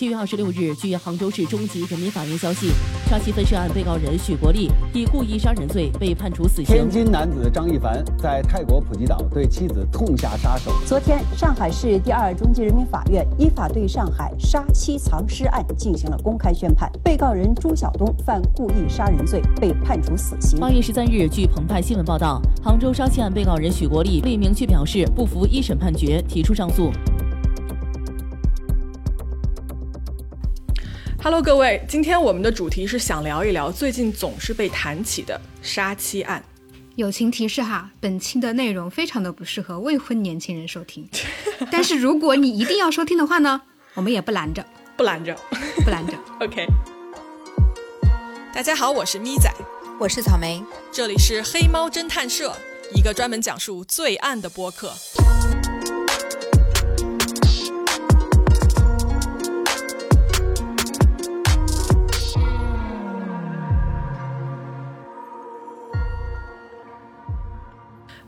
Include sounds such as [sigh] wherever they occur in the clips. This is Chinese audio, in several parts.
七月二十六日，据杭州市中级人民法院消息，杀妻分尸案被告人许国立以故意杀人罪被判处死刑。天津男子张一凡在泰国普吉岛对妻子痛下杀手。昨天，上海市第二中级人民法院依法对上海杀妻藏尸案进行了公开宣判，被告人朱晓东犯故意杀人罪，被判处死刑。八月十三日，据澎湃新闻报道，杭州杀妻案被告人许国立未明确表示不服一审判决，提出上诉。Hello，各位，今天我们的主题是想聊一聊最近总是被谈起的杀妻案。友情提示哈，本期的内容非常的不适合未婚年轻人收听，[laughs] 但是如果你一定要收听的话呢，[laughs] 我们也不拦着，不拦着，[laughs] 不拦着。OK。大家好，我是咪仔，我是草莓，这里是黑猫侦探社，一个专门讲述罪案的播客。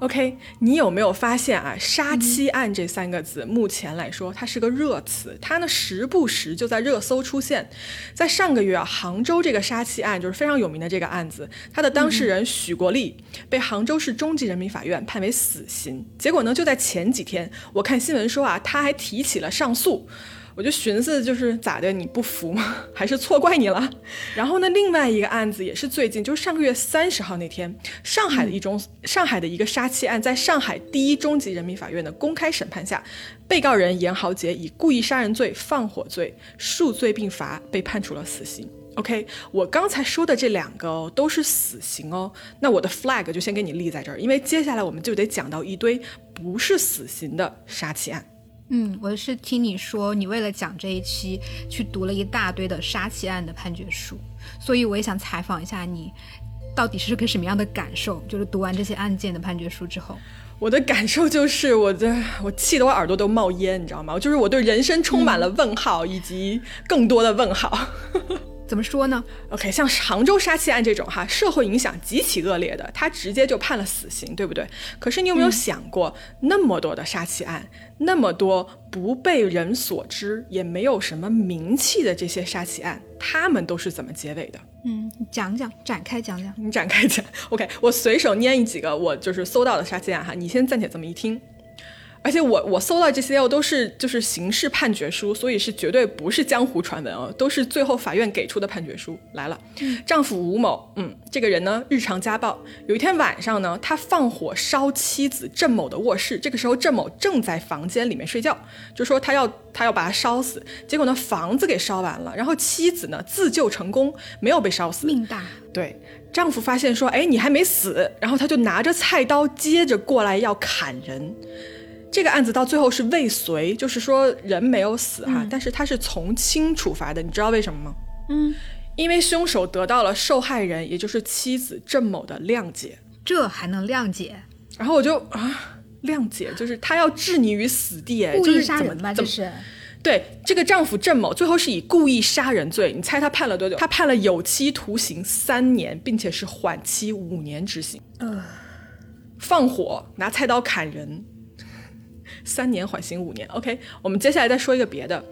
OK，你有没有发现啊？杀妻案这三个字，目前来说它是个热词，它呢时不时就在热搜出现。在上个月啊，杭州这个杀妻案就是非常有名的这个案子，它的当事人许国立被杭州市中级人民法院判为死刑。结果呢，就在前几天，我看新闻说啊，他还提起了上诉。我就寻思，就是咋的？你不服吗？[laughs] 还是错怪你了？然后呢，另外一个案子也是最近，就是上个月三十号那天，上海的一宗上海的一个杀妻案，在上海第一中级人民法院的公开审判下，被告人严豪杰以故意杀人罪、放火罪数罪并罚，被判处了死刑。OK，我刚才说的这两个哦，都是死刑哦。那我的 flag 就先给你立在这儿，因为接下来我们就得讲到一堆不是死刑的杀妻案。嗯，我是听你说，你为了讲这一期去读了一大堆的杀妻案的判决书，所以我也想采访一下你，到底是个什么样的感受？就是读完这些案件的判决书之后，我的感受就是我的我气得我耳朵都冒烟，你知道吗？就是我对人生充满了问号，以及更多的问号。怎么说呢？OK，像杭州杀妻案这种哈，社会影响极其恶劣的，他直接就判了死刑，对不对？可是你有没有想过，那么多的杀妻案，那么多不被人所知，也没有什么名气的这些杀妻案，他们都是怎么结尾的？嗯，讲讲，展开讲讲。你展开讲。OK，我随手拈一几个，我就是搜到的杀妻案哈，你先暂且这么一听。而且我我搜到这些都是就是刑事判决书，所以是绝对不是江湖传闻哦，都是最后法院给出的判决书来了。丈夫吴某，嗯，这个人呢日常家暴，有一天晚上呢，他放火烧妻子郑某的卧室，这个时候郑某正在房间里面睡觉，就说他要他要把他烧死，结果呢房子给烧完了，然后妻子呢自救成功，没有被烧死，命大。对，丈夫发现说，哎，你还没死，然后他就拿着菜刀接着过来要砍人。这个案子到最后是未遂，就是说人没有死哈，但是他是从轻处罚的，你知道为什么吗？嗯，因为凶手得到了受害人，也就是妻子郑某的谅解，这还能谅解？然后我就啊，谅解就是他要置你于死地，故意杀人吗？就是对这个丈夫郑某最后是以故意杀人罪，你猜他判了多久？他判了有期徒刑三年，并且是缓期五年执行。呃，放火拿菜刀砍人。三年缓刑五年，OK。我们接下来再说一个别的。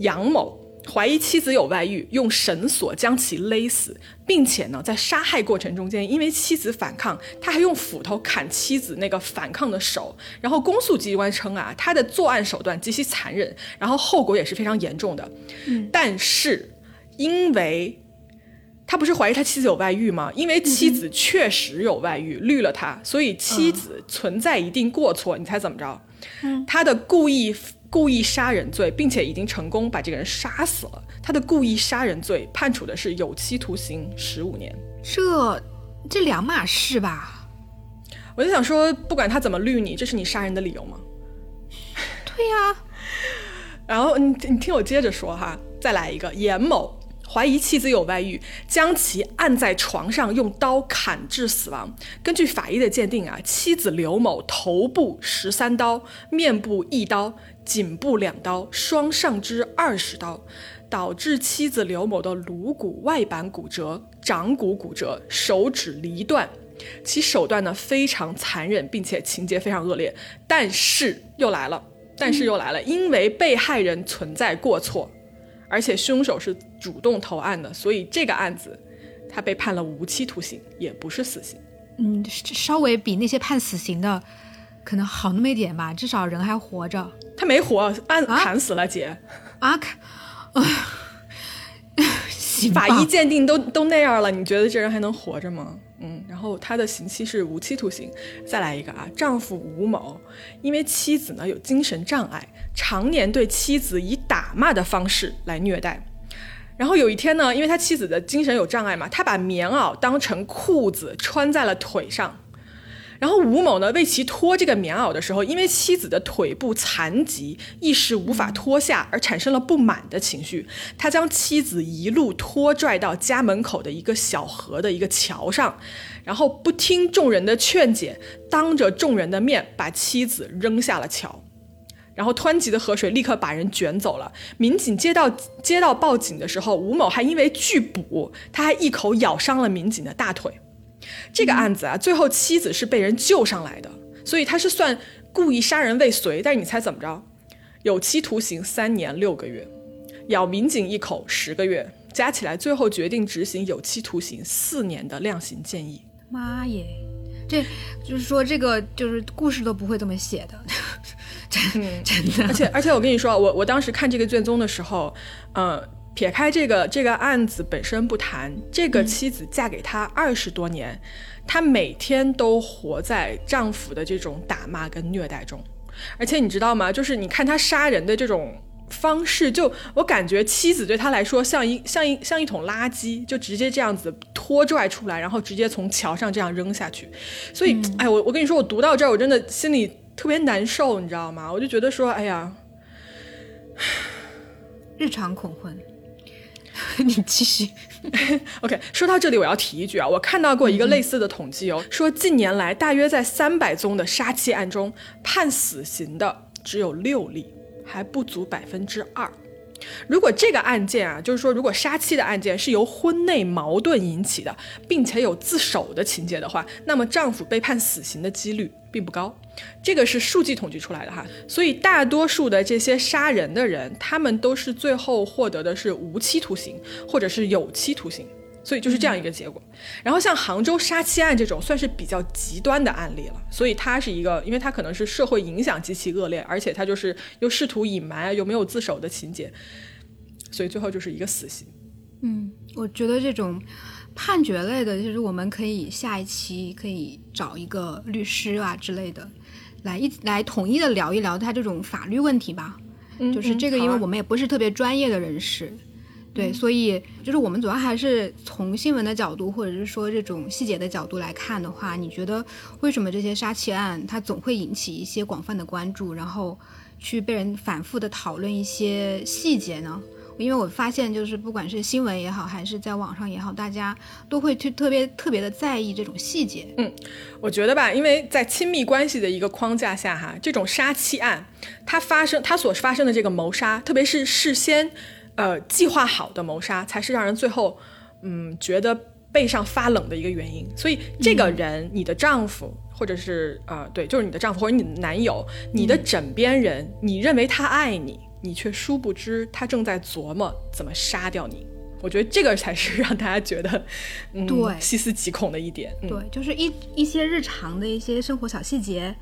杨某怀疑妻子有外遇，用绳索将其勒死，并且呢，在杀害过程中间，因为妻子反抗，他还用斧头砍妻子那个反抗的手。然后公诉机关称啊，他的作案手段极其残忍，然后后果也是非常严重的。嗯，但是因为他不是怀疑他妻子有外遇吗？因为妻子确实有外遇，绿了他，所以妻子存在一定过错。你猜怎么着？他的故意故意杀人罪，并且已经成功把这个人杀死了。他的故意杀人罪判处的是有期徒刑十五年。这这两码事吧？我就想说，不管他怎么绿你，这是你杀人的理由吗？对呀。[laughs] 然后你你听我接着说哈，再来一个严某。怀疑妻子有外遇，将其按在床上用刀砍致死亡。根据法医的鉴定啊，妻子刘某头部十三刀，面部一刀，颈部两刀，双上肢二十刀，导致妻子刘某的颅骨外板骨折、掌骨骨折、手指离断。其手段呢非常残忍，并且情节非常恶劣。但是又来了，但是又来了，因为被害人存在过错。而且凶手是主动投案的，所以这个案子他被判了无期徒刑，也不是死刑。嗯，稍微比那些判死刑的可能好那么一点吧，至少人还活着。他没活，按砍死了姐。啊，砍，[laughs] 啊，法医鉴定都都那样了，你觉得这人还能活着吗？嗯，然后他的刑期是无期徒刑。再来一个啊，丈夫吴某因为妻子呢有精神障碍，常年对妻子以打骂的方式来虐待。然后有一天呢，因为他妻子的精神有障碍嘛，他把棉袄当成裤子穿在了腿上。然后吴某呢为其脱这个棉袄的时候，因为妻子的腿部残疾，一时无法脱下，而产生了不满的情绪。他将妻子一路拖拽到家门口的一个小河的一个桥上，然后不听众人的劝解，当着众人的面把妻子扔下了桥。然后湍急的河水立刻把人卷走了。民警接到接到报警的时候，吴某还因为拒捕，他还一口咬伤了民警的大腿。这个案子啊，最后妻子是被人救上来的，所以他是算故意杀人未遂。但是你猜怎么着？有期徒刑三年六个月，咬民警一口十个月，加起来最后决定执行有期徒刑四年的量刑建议。妈耶，这就是说这个就是故事都不会这么写的，真真的。而且而且我跟你说，我我当时看这个卷宗的时候，嗯。撇开这个这个案子本身不谈，这个妻子嫁给他二十多年，她每天都活在丈夫的这种打骂跟虐待中，而且你知道吗？就是你看他杀人的这种方式，就我感觉妻子对他来说像一像一像一桶垃圾，就直接这样子拖拽出来，然后直接从桥上这样扔下去。所以，哎，我我跟你说，我读到这儿，我真的心里特别难受，你知道吗？我就觉得说，哎呀，[sighs] 日常恐婚。[laughs] 你继续。[laughs] OK，说到这里，我要提一句啊，我看到过一个类似的统计哦，说近年来大约在三百宗的杀妻案中，判死刑的只有六例，还不足百分之二。如果这个案件啊，就是说，如果杀妻的案件是由婚内矛盾引起的，并且有自首的情节的话，那么丈夫被判死刑的几率并不高。这个是数据统计出来的哈，所以大多数的这些杀人的人，他们都是最后获得的是无期徒刑或者是有期徒刑。所以就是这样一个结果，然后像杭州杀妻案这种算是比较极端的案例了，所以它是一个，因为它可能是社会影响极其恶劣，而且它就是又试图隐瞒又没有自首的情节，所以最后就是一个死刑。嗯，我觉得这种判决类的，就是我们可以下一期可以找一个律师啊之类的，来一来统一的聊一聊他这种法律问题吧。嗯，就是这个，因为我们也不是特别专业的人士。对，所以就是我们主要还是从新闻的角度，或者是说这种细节的角度来看的话，你觉得为什么这些杀妻案它总会引起一些广泛的关注，然后去被人反复的讨论一些细节呢？因为我发现，就是不管是新闻也好，还是在网上也好，大家都会去特别特别的在意这种细节。嗯，我觉得吧，因为在亲密关系的一个框架下，哈，这种杀妻案它发生，它所发生的这个谋杀，特别是事先。呃，计划好的谋杀才是让人最后，嗯，觉得背上发冷的一个原因。所以，这个人，你的丈夫，或者是呃，对，就是你的丈夫或者你的男友，你的枕边人，你认为他爱你，你却殊不知他正在琢磨怎么杀掉你。我觉得这个才是让大家觉得，嗯，对，细思极恐的一点。对，就是一一些日常的一些生活小细节。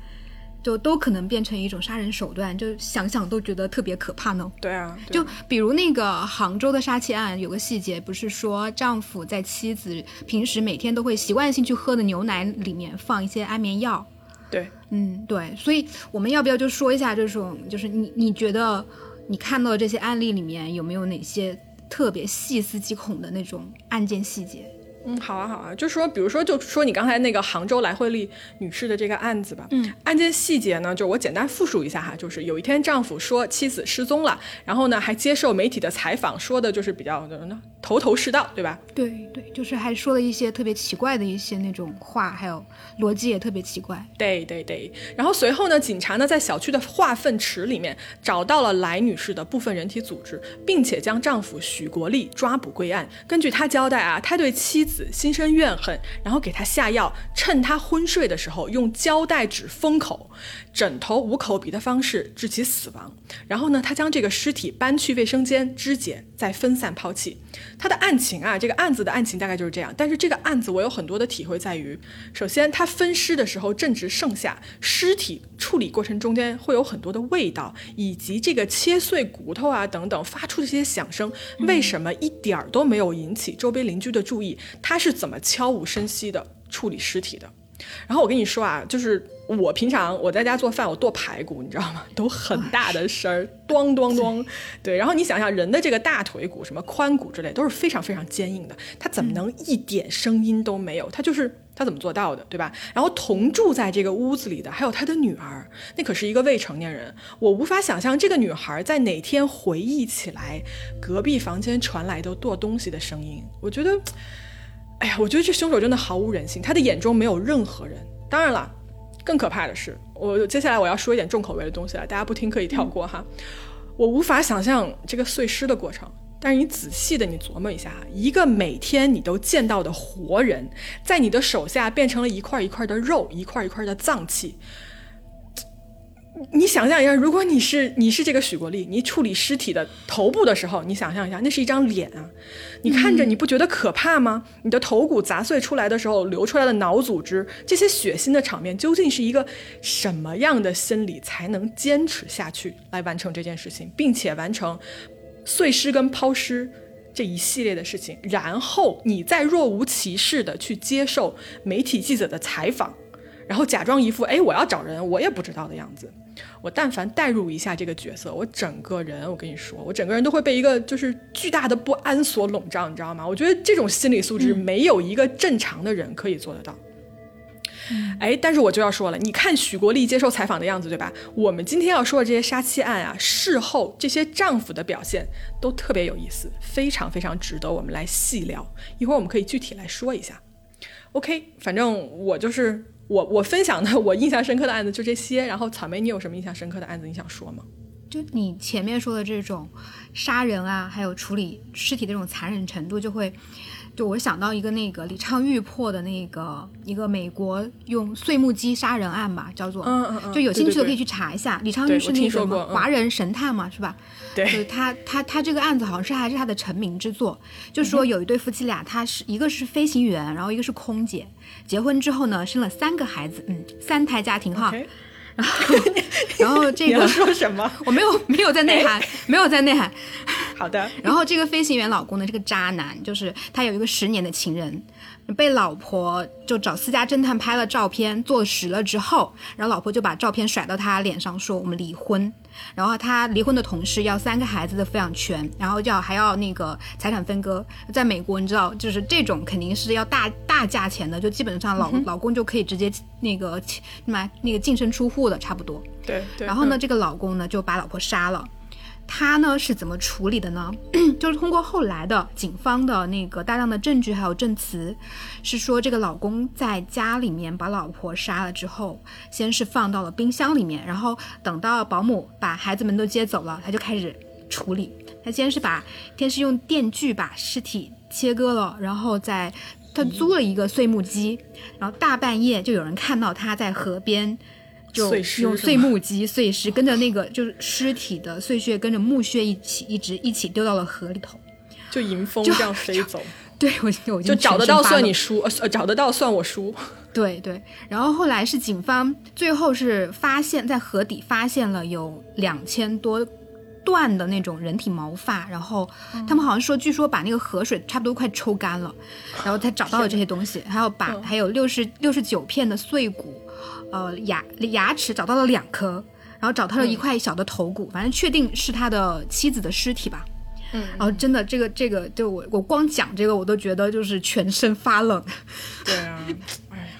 就都可能变成一种杀人手段，就想想都觉得特别可怕呢。对啊，就比如那个杭州的杀妻案，有个细节不是说丈夫在妻子平时每天都会习惯性去喝的牛奶里面放一些安眠药。对，嗯，对，所以我们要不要就说一下这种，就是你你觉得你看到的这些案例里面有没有哪些特别细思极恐的那种案件细节？嗯，好啊，好啊，就说，比如说，就说你刚才那个杭州来惠丽女士的这个案子吧。嗯，案件细节呢，就我简单复述一下哈，就是有一天丈夫说妻子失踪了，然后呢还接受媒体的采访，说的就是比较的头头是道，对吧？对对，就是还说了一些特别奇怪的一些那种话，还有逻辑也特别奇怪。对对对，然后随后呢，警察呢在小区的化粪池里面找到了来女士的部分人体组织，并且将丈夫许国立抓捕归案。根据他交代啊，他对妻子。子心生怨恨，然后给他下药，趁他昏睡的时候用胶带纸封口，枕头捂口鼻的方式致其死亡。然后呢，他将这个尸体搬去卫生间肢解，再分散抛弃。他的案情啊，这个案子的案情大概就是这样。但是这个案子我有很多的体会，在于首先他分尸的时候正值盛夏，尸体处理过程中间会有很多的味道，以及这个切碎骨头啊等等发出的这些响声，为什么一点儿都没有引起周边邻居的注意？他是怎么悄无声息的处理尸体的？然后我跟你说啊，就是我平常我在家做饭，我剁排骨，你知道吗？[laughs] 都很大的声儿，[laughs] 咚咚咚。对，然后你想想，人的这个大腿骨、什么髋骨之类，都是非常非常坚硬的，它怎么能一点声音都没有？它就是它怎么做到的，对吧？然后同住在这个屋子里的还有他的女儿，那可是一个未成年人，我无法想象这个女孩在哪天回忆起来隔壁房间传来的剁东西的声音。我觉得。哎呀，我觉得这凶手真的毫无人性，他的眼中没有任何人。当然了，更可怕的是，我接下来我要说一点重口味的东西了，大家不听可以跳过哈。我无法想象这个碎尸的过程，但是你仔细的你琢磨一下，一个每天你都见到的活人，在你的手下变成了一块一块的肉，一块一块的脏器。你想象一下，如果你是你是这个许国立，你处理尸体的头部的时候，你想象一下，那是一张脸啊，你看着你不觉得可怕吗？你的头骨砸碎出来的时候流出来的脑组织，这些血腥的场面，究竟是一个什么样的心理才能坚持下去来完成这件事情，并且完成碎尸跟抛尸这一系列的事情，然后你再若无其事的去接受媒体记者的采访，然后假装一副哎我要找人我也不知道的样子。我但凡代入一下这个角色，我整个人，我跟你说，我整个人都会被一个就是巨大的不安所笼罩，你知道吗？我觉得这种心理素质没有一个正常的人可以做得到。哎，但是我就要说了，你看许国立接受采访的样子，对吧？我们今天要说的这些杀妻案啊，事后这些丈夫的表现都特别有意思，非常非常值得我们来细聊。一会儿我们可以具体来说一下。OK，反正我就是。我我分享的我印象深刻的案子就这些，然后草莓，你有什么印象深刻的案子你想说吗？就你前面说的这种杀人啊，还有处理尸体的这种残忍程度，就会。就我想到一个那个李昌钰破的那个一个美国用碎木机杀人案吧，叫做，嗯嗯就有兴趣的可以去查一下。李昌钰是那个华人神探嘛，是吧？对，他他他这个案子好像是还是他的成名之作。就说有一对夫妻俩，他是一个是飞行员，然后一个是空姐，结婚之后呢，生了三个孩子，嗯，三胎家庭哈。然后，然后这个说什么？我没有没有在内涵，没有在内涵。好的。然后这个飞行员老公呢，这个渣男，就是他有一个十年的情人。被老婆就找私家侦探拍了照片，坐实了之后，然后老婆就把照片甩到他脸上，说我们离婚。然后他离婚的同时要三个孩子的抚养权，然后要还要那个财产分割。在美国，你知道，就是这种肯定是要大大价钱的，就基本上老老公就可以直接那个买那个净身出户的，差不多。对。然后呢，这个老公呢就把老婆杀了。他呢是怎么处理的呢？[clears throat] 就是通过后来的警方的那个大量的证据还有证词，是说这个老公在家里面把老婆杀了之后，先是放到了冰箱里面，然后等到保姆把孩子们都接走了，他就开始处理。他先是把先是用电锯把尸体切割了，然后再他租了一个碎木机，然后大半夜就有人看到他在河边。就用碎木机碎尸，跟着那个就是尸体的碎屑，跟着木屑一起，一直一起丢到了河里头，就迎风这样飞走。对我，我就找得到算你输，呃，找得到算我输。对对，然后后来是警方最后是发现，在河底发现了有两千多段的那种人体毛发，然后他们好像说，据说把那个河水差不多快抽干了，然后才找到了这些东西，还有把还有六十六十九片的碎骨。呃，牙牙齿找到了两颗，然后找到了一块小的头骨，反正确定是他的妻子的尸体吧。嗯，然后真的这个这个，就我我光讲这个，我都觉得就是全身发冷。对啊，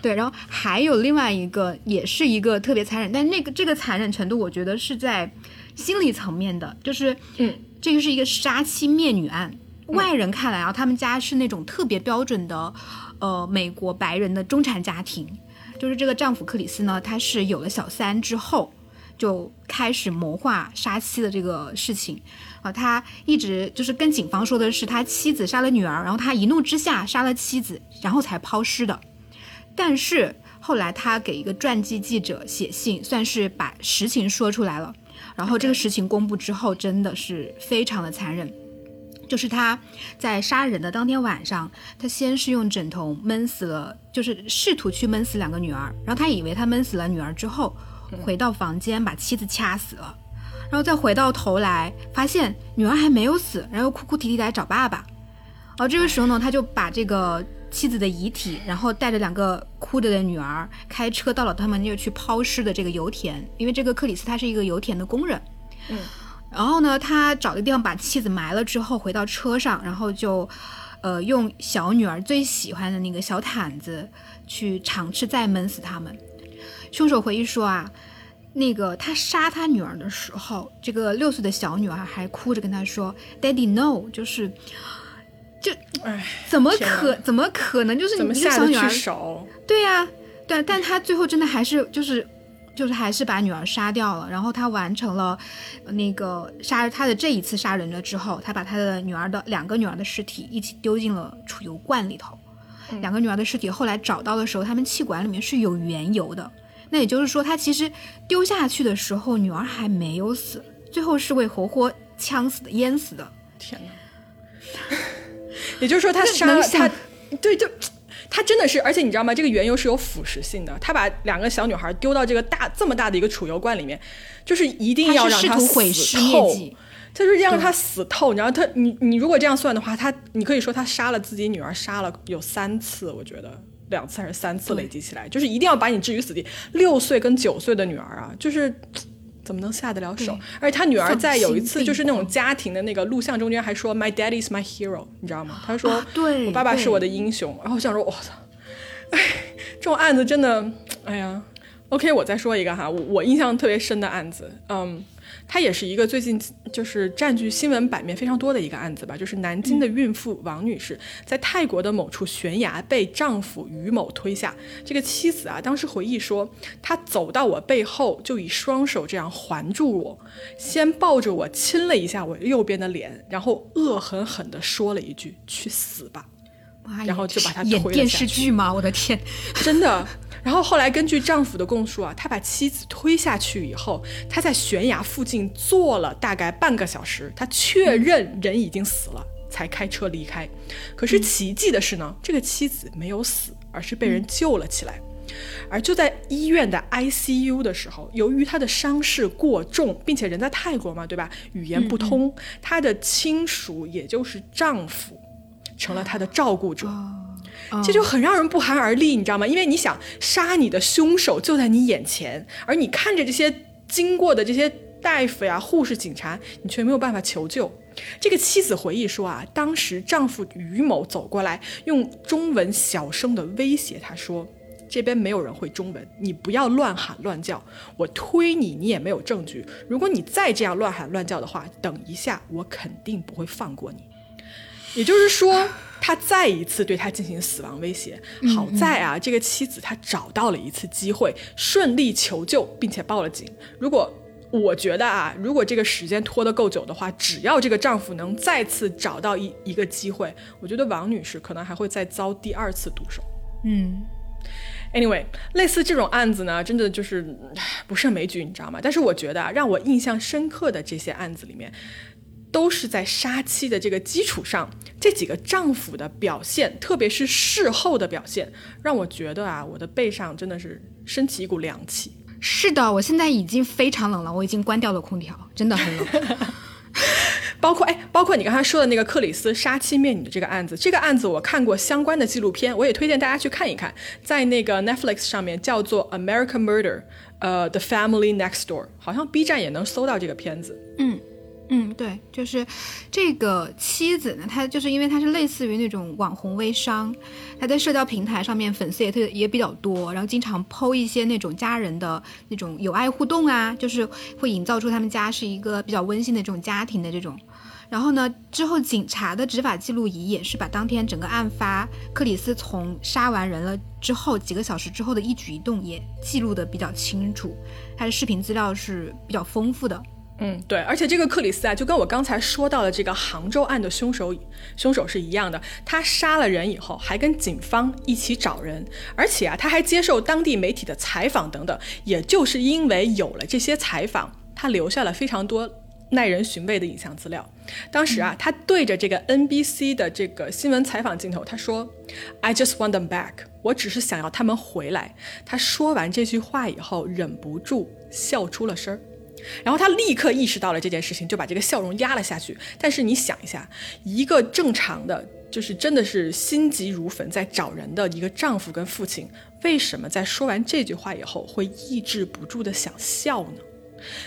对，然后还有另外一个，也是一个特别残忍，但那个这个残忍程度，我觉得是在心理层面的，就是嗯，这个是一个杀妻灭女案。外人看来啊，他们家是那种特别标准的，呃，美国白人的中产家庭。就是这个丈夫克里斯呢，他是有了小三之后，就开始谋划杀妻的这个事情。啊，他一直就是跟警方说的是他妻子杀了女儿，然后他一怒之下杀了妻子，然后才抛尸的。但是后来他给一个传记记者写信，算是把实情说出来了。然后这个实情公布之后，真的是非常的残忍。就是他在杀人的当天晚上，他先是用枕头闷死了，就是试图去闷死两个女儿。然后他以为他闷死了女儿之后，回到房间把妻子掐死了。然后再回到头来，发现女儿还没有死，然后哭哭啼啼来找爸爸。哦这个时候呢，他就把这个妻子的遗体，然后带着两个哭着的女儿，开车到了他们要去抛尸的这个油田，因为这个克里斯他是一个油田的工人。嗯。然后呢，他找个地方把妻子埋了之后，回到车上，然后就，呃，用小女儿最喜欢的那个小毯子去尝试再闷死他们。凶手回忆说啊。那个他杀他女儿的时候，这个六岁的小女儿还哭着跟他说：“Daddy no，就是，就，哎，怎么可怎么可能？就是你一个小女儿，对呀，对，但他最后真的还是就是就是还是把女儿杀掉了。然后他完成了那个杀他的这一次杀人了之后，他把他的女儿的两个女儿的尸体一起丢进了储油罐里头。两个女儿的尸体后来找到的时候，他们气管里面是有原油的。那也就是说，他其实丢下去的时候，女儿还没有死，最后是被活活呛死的、淹死的。天哪！[laughs] 也就是说，他杀了他，对，就他真的是，而且你知道吗？这个原油是有腐蚀性的。他把两个小女孩丢到这个大这么大的一个储油罐里面，就是一定要让他死透。他就是让他死透。然后他，你你如果这样算的话，他你可以说他杀了自己女儿，杀了有三次，我觉得。两次还是三次累积起来，就是一定要把你置于死地。六岁跟九岁的女儿啊，就是怎么能下得了手？而且他女儿在有一次就是那种家庭的那个录像中间还说：“My daddy is my hero。”你知道吗？他说：“对，我爸爸是我的英雄。”然后我想说：“我操，哎，这种案子真的，哎呀。”OK，我再说一个哈，我我印象特别深的案子，嗯。它也是一个最近就是占据新闻版面非常多的一个案子吧，就是南京的孕妇王女士在泰国的某处悬崖被丈夫于某推下。这个妻子啊，当时回忆说，她走到我背后，就以双手这样环住我，先抱着我亲了一下我右边的脸，然后恶狠狠地说了一句“去死吧”，然后就把他推演电视剧吗？我的天，[laughs] 真的。然后后来根据丈夫的供述啊，他把妻子推下去以后，他在悬崖附近坐了大概半个小时，他确认人已经死了，才开车离开。可是奇迹的是呢，这个妻子没有死，而是被人救了起来。而就在医院的 ICU 的时候，由于他的伤势过重，并且人在泰国嘛，对吧？语言不通，他的亲属也就是丈夫，成了他的照顾者。这就很让人不寒而栗，你知道吗？因为你想杀你的凶手就在你眼前，而你看着这些经过的这些大夫呀、护士、警察，你却没有办法求救。这个妻子回忆说啊，当时丈夫于某走过来，用中文小声的威胁她说：“这边没有人会中文，你不要乱喊乱叫。我推你，你也没有证据。如果你再这样乱喊乱叫的话，等一下我肯定不会放过你。”也就是说。他再一次对他进行死亡威胁。好在啊，这个妻子她找到了一次机会，顺利求救，并且报了警。如果我觉得啊，如果这个时间拖得够久的话，只要这个丈夫能再次找到一一个机会，我觉得王女士可能还会再遭第二次毒手。嗯，Anyway，类似这种案子呢，真的就是不胜枚举，你知道吗？但是我觉得啊，让我印象深刻的这些案子里面。都是在杀妻的这个基础上，这几个丈夫的表现，特别是事后的表现，让我觉得啊，我的背上真的是升起一股凉气。是的，我现在已经非常冷了，我已经关掉了空调，真的很冷。[laughs] 包括哎，包括你刚才说的那个克里斯杀妻灭女的这个案子，这个案子我看过相关的纪录片，我也推荐大家去看一看，在那个 Netflix 上面叫做《American Murder》，呃，《The Family Next Door》，好像 B 站也能搜到这个片子。嗯。嗯，对，就是这个妻子呢，她就是因为她是类似于那种网红微商，她在社交平台上面粉丝也特也比较多，然后经常剖一些那种家人的那种友爱互动啊，就是会营造出他们家是一个比较温馨的这种家庭的这种。然后呢，之后警察的执法记录仪也是把当天整个案发，克里斯从杀完人了之后几个小时之后的一举一动也记录的比较清楚，他的视频资料是比较丰富的。嗯，对，而且这个克里斯啊，就跟我刚才说到的这个杭州案的凶手，凶手是一样的。他杀了人以后，还跟警方一起找人，而且啊，他还接受当地媒体的采访等等。也就是因为有了这些采访，他留下了非常多耐人寻味的影像资料。当时啊，他对着这个 NBC 的这个新闻采访镜头，他说：“I just want them back。”我只是想要他们回来。他说完这句话以后，忍不住笑出了声儿。然后他立刻意识到了这件事情，就把这个笑容压了下去。但是你想一下，一个正常的，就是真的是心急如焚在找人的一个丈夫跟父亲，为什么在说完这句话以后会抑制不住的想笑呢？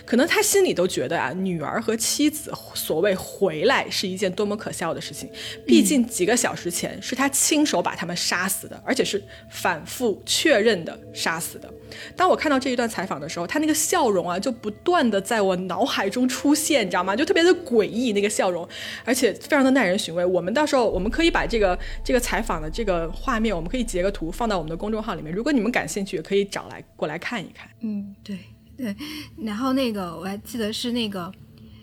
可能他心里都觉得啊，女儿和妻子所谓回来是一件多么可笑的事情。毕竟几个小时前是他亲手把他们杀死的，而且是反复确认的杀死的。当我看到这一段采访的时候，他那个笑容啊，就不断的在我脑海中出现，你知道吗？就特别的诡异那个笑容，而且非常的耐人寻味。我们到时候我们可以把这个这个采访的这个画面，我们可以截个图放到我们的公众号里面。如果你们感兴趣，也可以找来过来看一看。嗯，对。对，然后那个我还记得是那个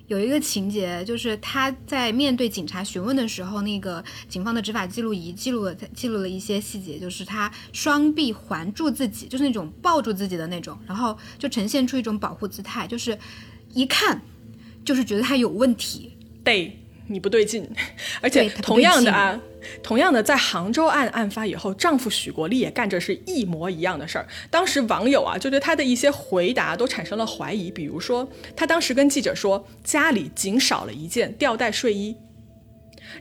有一个情节，就是他在面对警察询问的时候，那个警方的执法记录仪记录了记录了一些细节，就是他双臂环住自己，就是那种抱住自己的那种，然后就呈现出一种保护姿态，就是一看就是觉得他有问题，对你不对劲，[laughs] 而且同样的啊。同样的，在杭州案案发以后，丈夫许国立也干着是一模一样的事儿。当时网友啊，就对他的一些回答都产生了怀疑。比如说，他当时跟记者说家里仅少了一件吊带睡衣，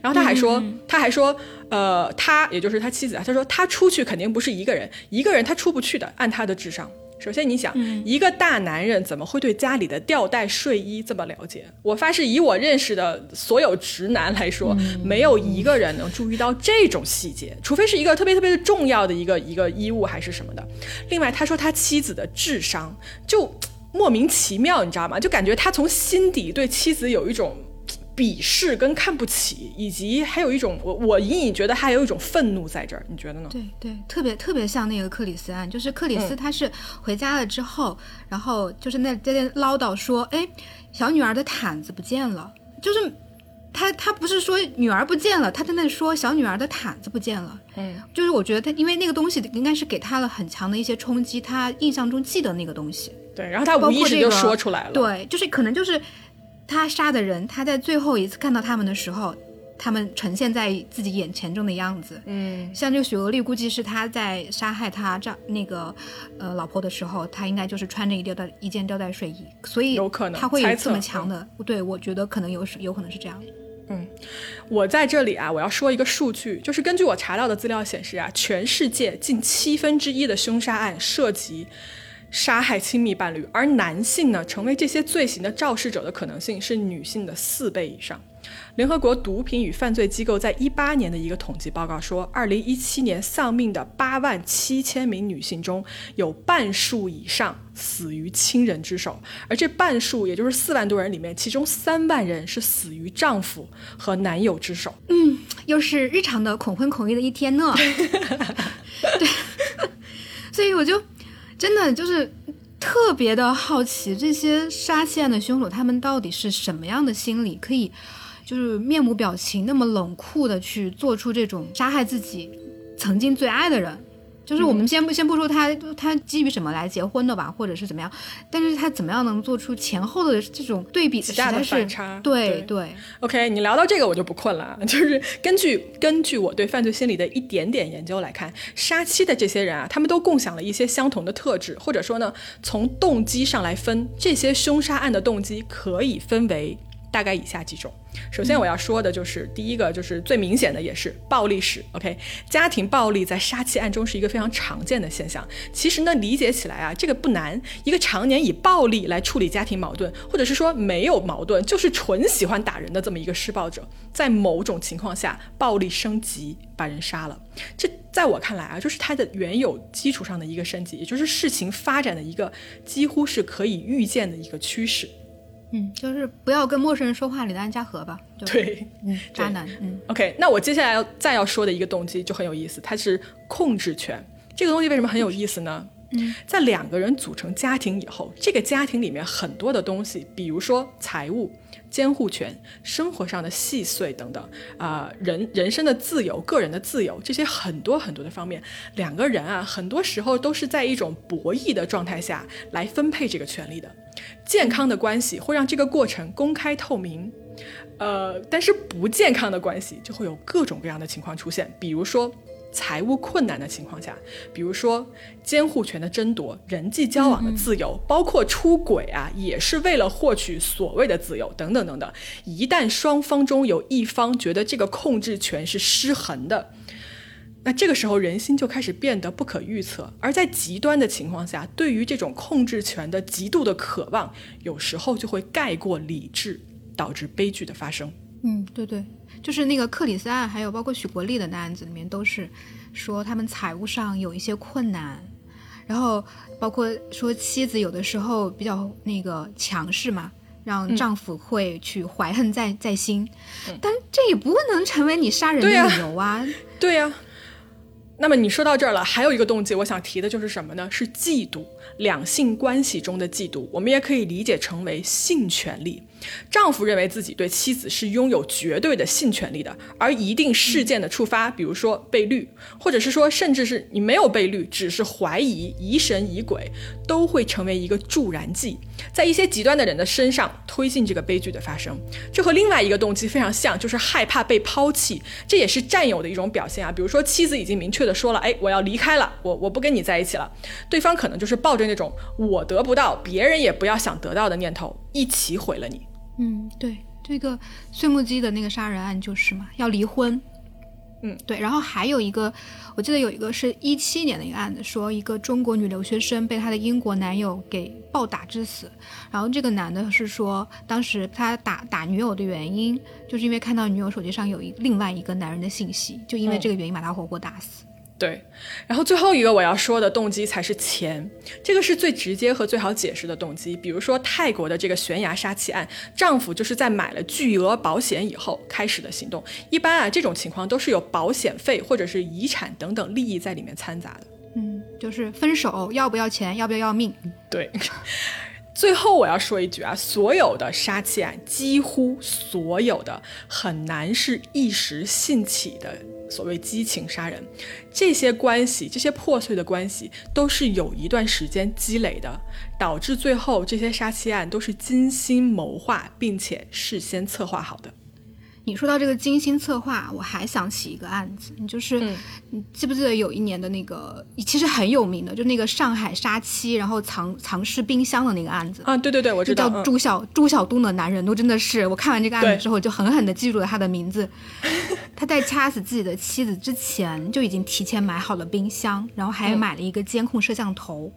然后他还说，他还说，呃，他也就是他妻子啊，他说他出去肯定不是一个人，一个人他出不去的，按他的智商。首先，你想，一个大男人怎么会对家里的吊带睡衣这么了解？我发誓，以我认识的所有直男来说，没有一个人能注意到这种细节，除非是一个特别特别的重要的一个一个衣物还是什么的。另外，他说他妻子的智商就莫名其妙，你知道吗？就感觉他从心底对妻子有一种。鄙视跟看不起，以及还有一种我我隐隐觉得还有一种愤怒在这儿，你觉得呢？对对，特别特别像那个克里斯案，就是克里斯他是回家了之后，然后就是那在那唠叨说，哎，小女儿的毯子不见了，就是他他不是说女儿不见了，他在那说小女儿的毯子不见了，嗯，就是我觉得他因为那个东西应该是给他了很强的一些冲击，他印象中记得那个东西，对，然后他无意识就说出来了，对，就是可能就是。他杀的人，他在最后一次看到他们的时候，他们呈现在自己眼前中的样子，嗯，像这个许俄丽，估计是他在杀害他丈那个呃老婆的时候，他应该就是穿着一吊带一件吊带睡衣，所以有可能他会有这么强的，对我觉得可能有有可能是这样。嗯，我在这里啊，我要说一个数据，就是根据我查到的资料显示啊，全世界近七分之一的凶杀案涉及。杀害亲密伴侣，而男性呢，成为这些罪行的肇事者的可能性是女性的四倍以上。联合国毒品与犯罪机构在一八年的一个统计报告说，二零一七年丧命的八万七千名女性中，有半数以上死于亲人之手，而这半数也就是四万多人里面，其中三万人是死于丈夫和男友之手。嗯，又是日常的恐婚恐育的一天呢。[laughs] 对，[laughs] 所以我就。真的就是特别的好奇，这些杀妻案的凶手他们到底是什么样的心理，可以就是面无表情、那么冷酷的去做出这种杀害自己曾经最爱的人。就是我们先不先不说他他基于什么来结婚的吧，或者是怎么样，但是他怎么样能做出前后的这种对比，大的反差对对。OK，你聊到这个我就不困了，就是根据根据我对犯罪心理的一点点研究来看，杀妻的这些人啊，他们都共享了一些相同的特质，或者说呢，从动机上来分，这些凶杀案的动机可以分为。大概以下几种，首先我要说的就是第一个，就是最明显的，也是暴力史。OK，家庭暴力在杀妻案中是一个非常常见的现象。其实呢，理解起来啊，这个不难。一个常年以暴力来处理家庭矛盾，或者是说没有矛盾，就是纯喜欢打人的这么一个施暴者，在某种情况下暴力升级，把人杀了。这在我看来啊，就是他的原有基础上的一个升级，也就是事情发展的一个几乎是可以预见的一个趋势。嗯，就是不要跟陌生人说话，李丹家和吧。就对，嗯，渣男，嗯 OK，那我接下来要再要说的一个动机就很有意思，它是控制权。这个东西为什么很有意思呢？嗯，在两个人组成家庭以后，这个家庭里面很多的东西，比如说财务、监护权、生活上的细碎等等，啊、人人生的自由、个人的自由，这些很多很多的方面，两个人啊，很多时候都是在一种博弈的状态下来分配这个权利的。健康的关系会让这个过程公开透明，呃，但是不健康的关系就会有各种各样的情况出现，比如说财务困难的情况下，比如说监护权的争夺、人际交往的自由，包括出轨啊，也是为了获取所谓的自由等等等等。一旦双方中有一方觉得这个控制权是失衡的，那这个时候人心就开始变得不可预测，而在极端的情况下，对于这种控制权的极度的渴望，有时候就会盖过理智，导致悲剧的发生。嗯，对对，就是那个克里斯案，还有包括许国立的那案子里面，都是说他们财务上有一些困难，然后包括说妻子有的时候比较那个强势嘛，让丈夫会去怀恨在在心，但这也不能成为你杀人的理由啊。对呀、那么你说到这儿了，还有一个动机，我想提的就是什么呢？是嫉妒，两性关系中的嫉妒，我们也可以理解成为性权利。丈夫认为自己对妻子是拥有绝对的性权利的，而一定事件的触发，比如说被绿，或者是说甚至是你没有被绿，只是怀疑、疑神疑鬼，都会成为一个助燃剂，在一些极端的人的身上推进这个悲剧的发生。这和另外一个动机非常像，就是害怕被抛弃，这也是占有的一种表现啊。比如说妻子已经明确的说了，哎，我要离开了，我我不跟你在一起了，对方可能就是抱着那种我得不到，别人也不要想得到的念头，一起毁了你。嗯，对，这个碎木机的那个杀人案就是嘛，要离婚。嗯，对。然后还有一个，我记得有一个是一七年的一个案子，说一个中国女留学生被她的英国男友给暴打致死。然后这个男的是说，当时他打打女友的原因，就是因为看到女友手机上有一另外一个男人的信息，就因为这个原因把他活活打死。对，然后最后一个我要说的动机才是钱，这个是最直接和最好解释的动机。比如说泰国的这个悬崖杀妻案，丈夫就是在买了巨额保险以后开始的行动。一般啊，这种情况都是有保险费或者是遗产等等利益在里面掺杂的。嗯，就是分手要不要钱，要不要要命？对。[laughs] 最后我要说一句啊，所有的杀妻案，几乎所有的很难是一时兴起的所谓激情杀人，这些关系，这些破碎的关系，都是有一段时间积累的，导致最后这些杀妻案都是精心谋划并且事先策划好的。你说到这个精心策划，我还想起一个案子，就是、嗯你记不记得有一年的那个其实很有名的，就那个上海杀妻，然后藏藏尸冰箱的那个案子。啊，对对对，我知道。朱晓、朱晓东的男人，都真的是我看完这个案子之后，就狠狠的记住了他的名字。他在掐死自己的妻子之前，就已经提前买好了冰箱，然后还嗯买了一个监控摄像头，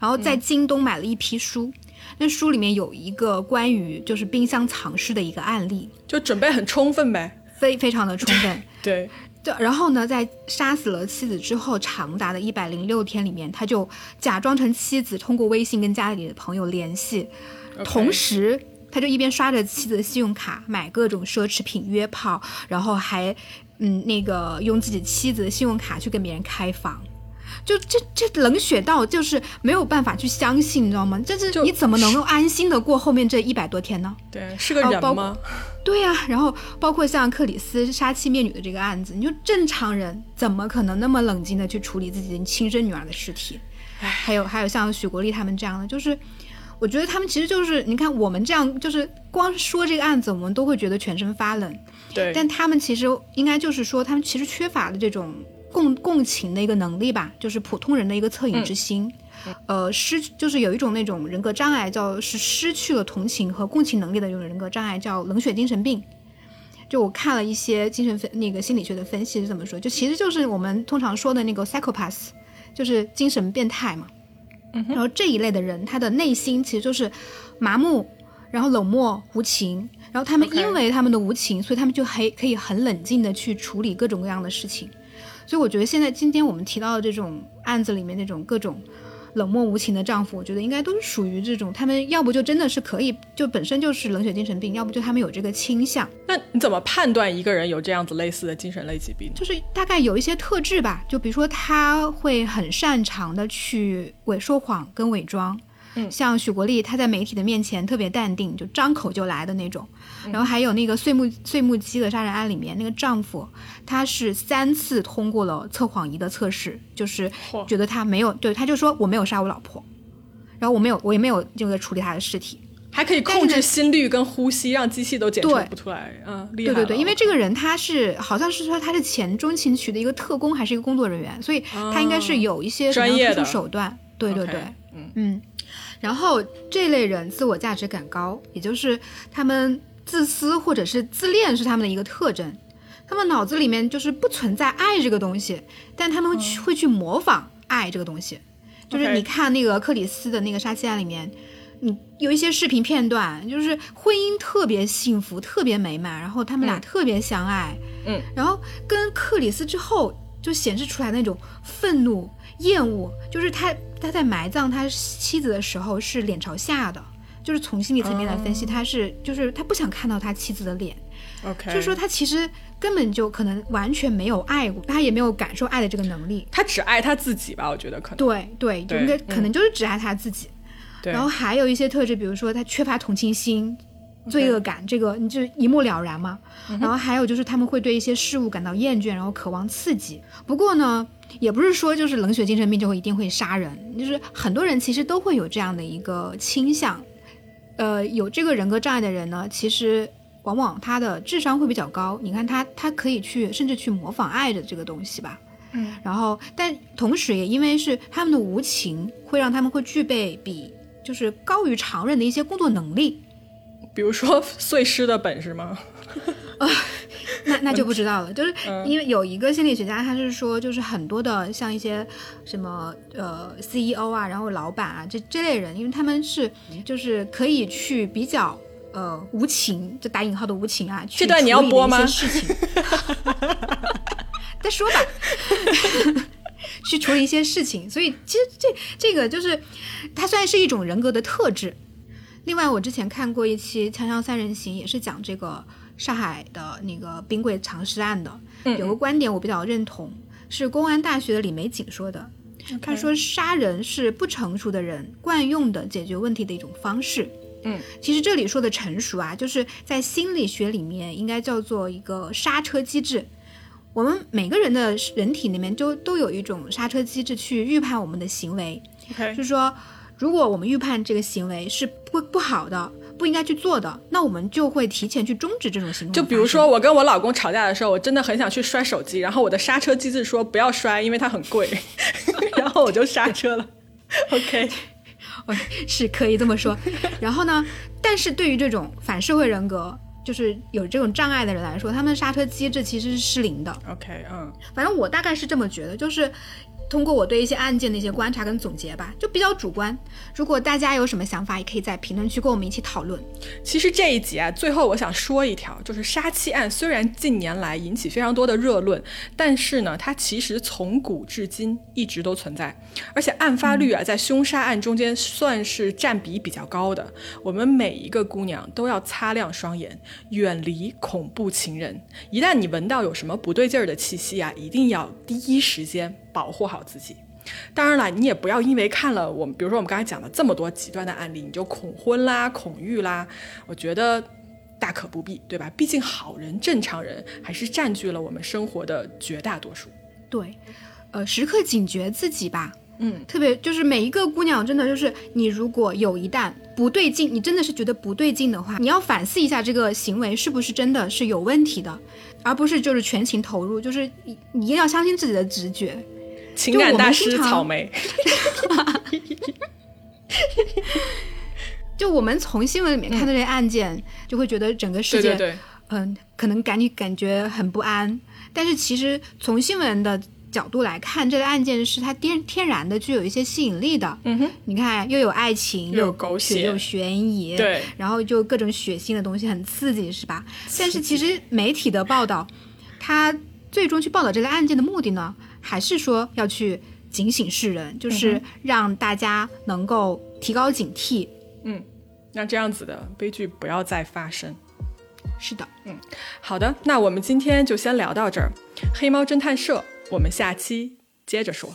然后在京东买了一批书。那书里面有一个关于就是冰箱藏尸的一个案例，就准备很充分呗。非非常的充分。[laughs] 对，对，然后呢，在杀死了妻子之后，长达的一百零六天里面，他就假装成妻子，通过微信跟家里的朋友联系，同时他就一边刷着妻子的信用卡买各种奢侈品约炮，然后还嗯那个用自己妻子的信用卡去跟别人开房。就这这冷血到就是没有办法去相信，你知道吗？这是你怎么能够安心的过后面这一百多天呢？对，是个人吗？[laughs] 对呀、然后包括像克里斯杀妻灭女的这个案子，你就正常人怎么可能那么冷静的去处理自己亲生女儿的尸体？还有还有像许国立他们这样的，就是我觉得他们其实就是你看我们这样，就是光说这个案子，我们都会觉得全身发冷，对，但他们其实应该就是说，他们其实缺乏的这种共共情的一个能力吧，就是普通人的一个恻隐之心。呃，失就是有一种那种人格障碍，叫是失去了同情和共情能力的这种人格障碍，叫冷血精神病。就我看了一些精神分那个心理学的分析是怎么说，就其实就是我们通常说的那个 psychopath，就是精神变态嘛。然后这一类的人，他的内心其实就是麻木，然后冷漠无情，然后他们因为他们的无情，所以他们就还可以很冷静的去处理各种各样的事情。所以我觉得现在今天我们提到的这种案子里面那种各种冷漠无情的丈夫，我觉得应该都是属于这种，他们要不就真的是可以，就本身就是冷血精神病，要不就他们有这个倾向。那你怎么判断一个人有这样子类似的精神类疾病？就是大概有一些特质吧，就比如说他会很擅长的去伪说谎跟伪装。嗯，像许国立，他在媒体的面前特别淡定，就张口就来的那种。然后还有那个碎木碎木机的杀人案里面，那个丈夫，他是三次通过了测谎仪的测试，就是觉得他没有，对，他就说我没有杀我老婆，然后我没有，我也没有这个处理他的尸体，还可以控制心率跟呼吸，让机器都检测不出来。嗯，厉害。对对对，因为这个人他是好像是说他是前中情局的一个特工，还是一个工作人员，所以他应该是有一些专业的手段。对对对，嗯嗯。然后这类人自我价值感高，也就是他们自私或者是自恋是他们的一个特征。他们脑子里面就是不存在爱这个东西，但他们会去模仿爱这个东西。就是你看那个克里斯的那个杀妻案里面，你有一些视频片段，就是婚姻特别幸福、特别美满，然后他们俩特别相爱。嗯，然后跟克里斯之后就显示出来那种愤怒。厌恶就是他，他在埋葬他妻子的时候是脸朝下的，就是从心理层面来分析，他是就是他不想看到他妻子的脸，OK，就是说他其实根本就可能完全没有爱过，他也没有感受爱的这个能力，他只爱他自己吧，我觉得可能。对对，应该可能就是只爱他自己，然后还有一些特质，比如说他缺乏同情心。罪恶感，这个你就一目了然嘛。然后还有就是他们会对一些事物感到厌倦，然后渴望刺激。不过呢，也不是说就是冷血精神病就会一定会杀人，就是很多人其实都会有这样的一个倾向。呃，有这个人格障碍的人呢，其实往往他的智商会比较高。你看他，他可以去甚至去模仿爱的这个东西吧。嗯。然后，但同时也因为是他们的无情，会让他们会具备比就是高于常人的一些工作能力。比如说 [laughs] 碎尸的本事吗？[laughs] 啊，那那就不知道了。就是因为有一个心理学家，他是说，就是很多的像一些什么呃 CEO 啊，然后老板啊这这类人，因为他们是就是可以去比较呃无情，就打引号的无情啊，这段你要播吗？事情 [laughs] 再说吧，去处理一些事情。所以其实这这个就是它算是一种人格的特质。另外，我之前看过一期《锵锵三人行》，也是讲这个上海的那个冰柜藏尸案的。有个观点我比较认同，是公安大学的李玫瑾说的。他说，杀人是不成熟的人惯用的解决问题的一种方式。嗯，其实这里说的成熟啊，就是在心理学里面应该叫做一个刹车机制。我们每个人的人体里面都都有一种刹车机制去预判我们的行为。就是说。如果我们预判这个行为是不不好的，不应该去做的，那我们就会提前去终止这种行为。就比如说，我跟我老公吵架的时候，我真的很想去摔手机，然后我的刹车机制说不要摔，因为它很贵，[laughs] 然后我就刹车了。OK，我是可以这么说。然后呢，但是对于这种反社会人格，就是有这种障碍的人来说，他们刹车机制其实是失灵的。OK，嗯，反正我大概是这么觉得，就是。通过我对一些案件的一些观察跟总结吧，就比较主观。如果大家有什么想法，也可以在评论区跟我们一起讨论。其实这一集啊，最后我想说一条，就是杀妻案虽然近年来引起非常多的热论，但是呢，它其实从古至今一直都存在，而且案发率啊，在凶杀案中间算是占比比较高的。我们每一个姑娘都要擦亮双眼，远离恐怖情人。一旦你闻到有什么不对劲儿的气息啊，一定要第一时间。保护好自己，当然了，你也不要因为看了我们，比如说我们刚才讲的这么多极端的案例，你就恐婚啦、恐育啦。我觉得大可不必，对吧？毕竟好人、正常人还是占据了我们生活的绝大多数。对，呃，时刻警觉自己吧。嗯，特别就是每一个姑娘，真的就是你如果有一旦不对劲，你真的是觉得不对劲的话，你要反思一下这个行为是不是真的是有问题的，而不是就是全情投入，就是你你要相信自己的直觉。情感大师草莓，[laughs] 就我们从新闻里面看到这些案件，就会觉得整个世界，嗯，可能感你感觉很不安。但是其实从新闻的角度来看，这个案件是它天天然的具有一些吸引力的。嗯哼，你看又有爱情，又有狗血，又有悬疑，对，然后就各种血腥的东西，很刺激，是吧？但是其实媒体的报道，它最终去报道这个案件的目的呢？还是说要去警醒世人，就是让大家能够提高警惕。嗯，那这样子的悲剧不要再发生。是的，嗯好的，那我们今天就先聊到这儿。黑猫侦探社，我们下期接着说。